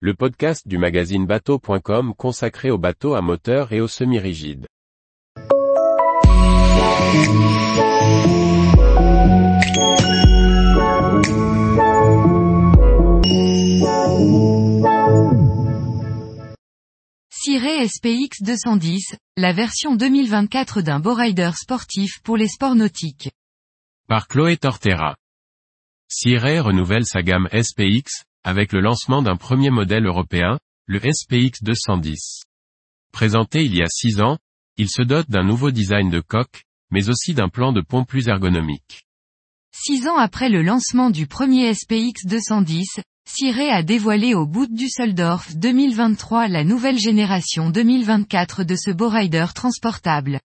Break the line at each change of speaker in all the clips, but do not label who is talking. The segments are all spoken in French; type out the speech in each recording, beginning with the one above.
le podcast du magazine bateau.com consacré aux bateaux à moteur et aux semi-rigides.
Ciré SPX 210, la version 2024 d'un bowrider sportif pour les sports nautiques.
Par Chloé Tortera. Ciré renouvelle sa gamme SPX, avec le lancement d'un premier modèle européen, le SPX 210. Présenté il y a six ans, il se dote d'un nouveau design de coque, mais aussi d'un plan de pont plus ergonomique.
Six ans après le lancement du premier SPX 210, Ciré a dévoilé au bout du Düsseldorf 2023 la nouvelle génération 2024 de ce bowrider transportable.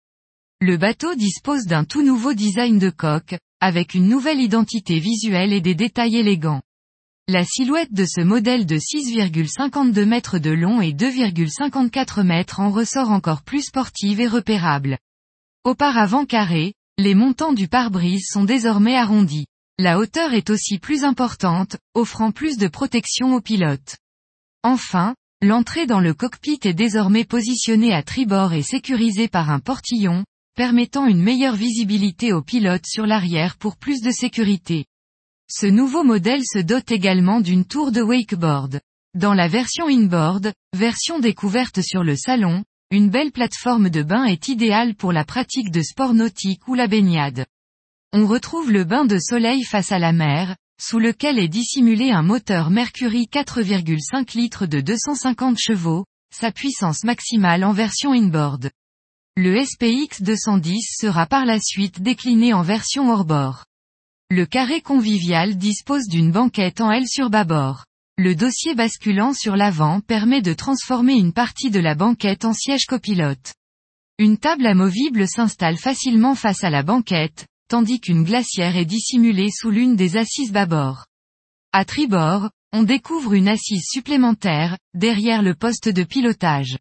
Le bateau dispose d'un tout nouveau design de coque, avec une nouvelle identité visuelle et des détails élégants. La silhouette de ce modèle de 6,52 mètres de long et 2,54 mètres en ressort encore plus sportive et repérable. Auparavant carré, les montants du pare-brise sont désormais arrondis. La hauteur est aussi plus importante, offrant plus de protection aux pilotes. Enfin, l'entrée dans le cockpit est désormais positionnée à tribord et sécurisée par un portillon, permettant une meilleure visibilité aux pilotes sur l'arrière pour plus de sécurité. Ce nouveau modèle se dote également d'une tour de wakeboard. Dans la version inboard, version découverte sur le salon, une belle plateforme de bain est idéale pour la pratique de sport nautique ou la baignade. On retrouve le bain de soleil face à la mer, sous lequel est dissimulé un moteur Mercury 4,5 litres de 250 chevaux, sa puissance maximale en version inboard. Le SPX 210 sera par la suite décliné en version hors-bord. Le carré convivial dispose d'une banquette en L sur bâbord. Le dossier basculant sur l'avant permet de transformer une partie de la banquette en siège copilote. Une table amovible s'installe facilement face à la banquette, tandis qu'une glacière est dissimulée sous l'une des assises bâbord. À tribord, on découvre une assise supplémentaire, derrière le poste de pilotage.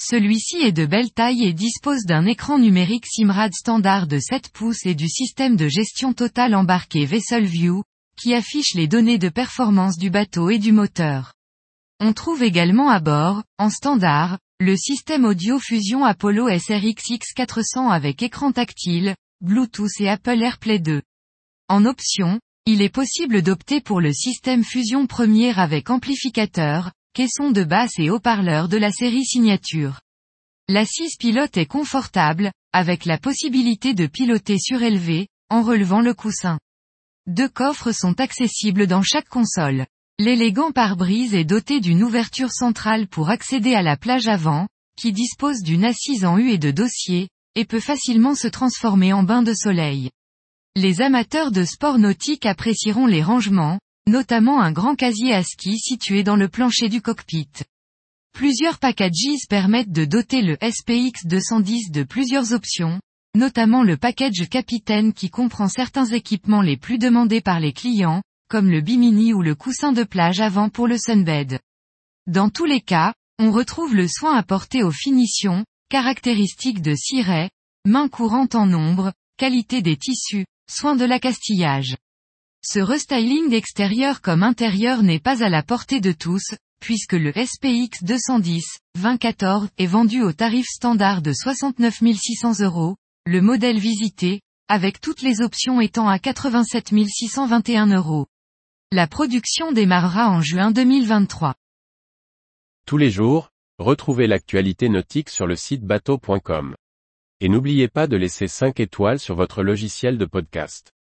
Celui-ci est de belle taille et dispose d'un écran numérique Simrad standard de 7 pouces et du système de gestion totale embarqué VesselView, qui affiche les données de performance du bateau et du moteur. On trouve également à bord, en standard, le système audio fusion Apollo SRX X400 avec écran tactile, Bluetooth et Apple AirPlay 2. En option, il est possible d'opter pour le système Fusion Premier avec amplificateur, caisson de basse et haut-parleur de la série Signature. L'assise pilote est confortable, avec la possibilité de piloter surélevé, en relevant le coussin. Deux coffres sont accessibles dans chaque console. L'élégant pare-brise est doté d'une ouverture centrale pour accéder à la plage avant, qui dispose d'une assise en U et de dossier, et peut facilement se transformer en bain de soleil. Les amateurs de sport nautique apprécieront les rangements, notamment un grand casier à ski situé dans le plancher du cockpit. Plusieurs packages permettent de doter le SPX 210 de plusieurs options, notamment le package capitaine qui comprend certains équipements les plus demandés par les clients, comme le bimini ou le coussin de plage avant pour le sunbed. Dans tous les cas, on retrouve le soin apporté aux finitions, caractéristiques de ciré, main courante en ombre, qualité des tissus, soin de l'accastillage. Ce restyling extérieur comme intérieur n'est pas à la portée de tous, puisque le SPX 210, 2014, est vendu au tarif standard de 69 600 euros, le modèle visité, avec toutes les options étant à 87 621 euros. La production démarrera en juin 2023.
Tous les jours, retrouvez l'actualité nautique sur le site bateau.com. Et n'oubliez pas de laisser 5 étoiles sur votre logiciel de podcast.